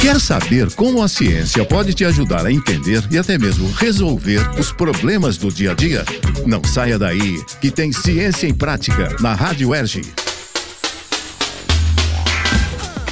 Quer saber como a ciência pode te ajudar a entender e até mesmo resolver os problemas do dia a dia? Não saia daí, que tem Ciência em Prática na Rádio Erge.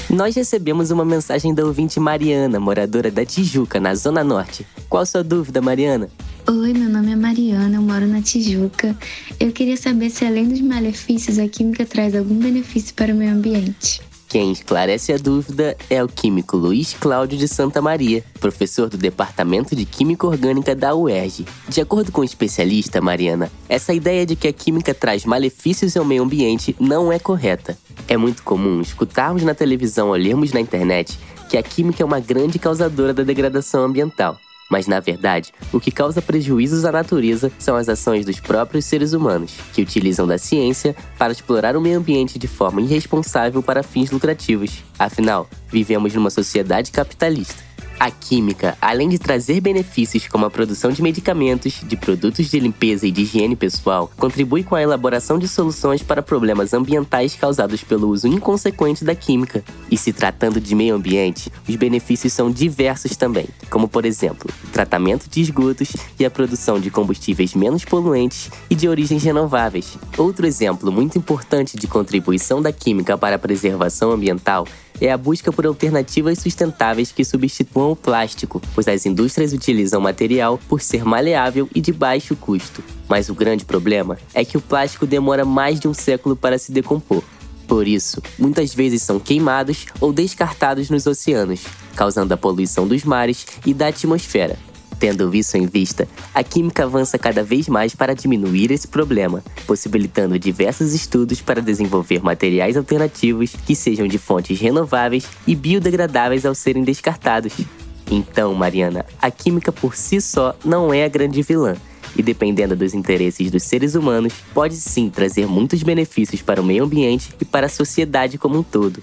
Nós recebemos uma mensagem da ouvinte Mariana, moradora da Tijuca, na Zona Norte. Qual a sua dúvida, Mariana? Oi, meu nome é Mariana, eu moro na Tijuca. Eu queria saber se, além dos malefícios, a química traz algum benefício para o meio ambiente. Quem esclarece a dúvida é o químico Luiz Cláudio de Santa Maria, professor do Departamento de Química Orgânica da UERJ. De acordo com o especialista, Mariana, essa ideia de que a química traz malefícios ao meio ambiente não é correta. É muito comum escutarmos na televisão ou lermos na internet que a química é uma grande causadora da degradação ambiental. Mas, na verdade, o que causa prejuízos à natureza são as ações dos próprios seres humanos, que utilizam da ciência para explorar o meio ambiente de forma irresponsável para fins lucrativos. Afinal, vivemos numa sociedade capitalista. A química, além de trazer benefícios como a produção de medicamentos, de produtos de limpeza e de higiene pessoal, contribui com a elaboração de soluções para problemas ambientais causados pelo uso inconsequente da química. E se tratando de meio ambiente, os benefícios são diversos também, como por exemplo, o tratamento de esgotos e a produção de combustíveis menos poluentes e de origens renováveis. Outro exemplo muito importante de contribuição da química para a preservação ambiental é a busca por alternativas sustentáveis que substituam o plástico, pois as indústrias utilizam material por ser maleável e de baixo custo. Mas o grande problema é que o plástico demora mais de um século para se decompor. Por isso, muitas vezes são queimados ou descartados nos oceanos, causando a poluição dos mares e da atmosfera. Tendo isso em vista, a química avança cada vez mais para diminuir esse problema, possibilitando diversos estudos para desenvolver materiais alternativos que sejam de fontes renováveis e biodegradáveis ao serem descartados. Então, Mariana, a química por si só não é a grande vilã. E dependendo dos interesses dos seres humanos, pode sim trazer muitos benefícios para o meio ambiente e para a sociedade como um todo.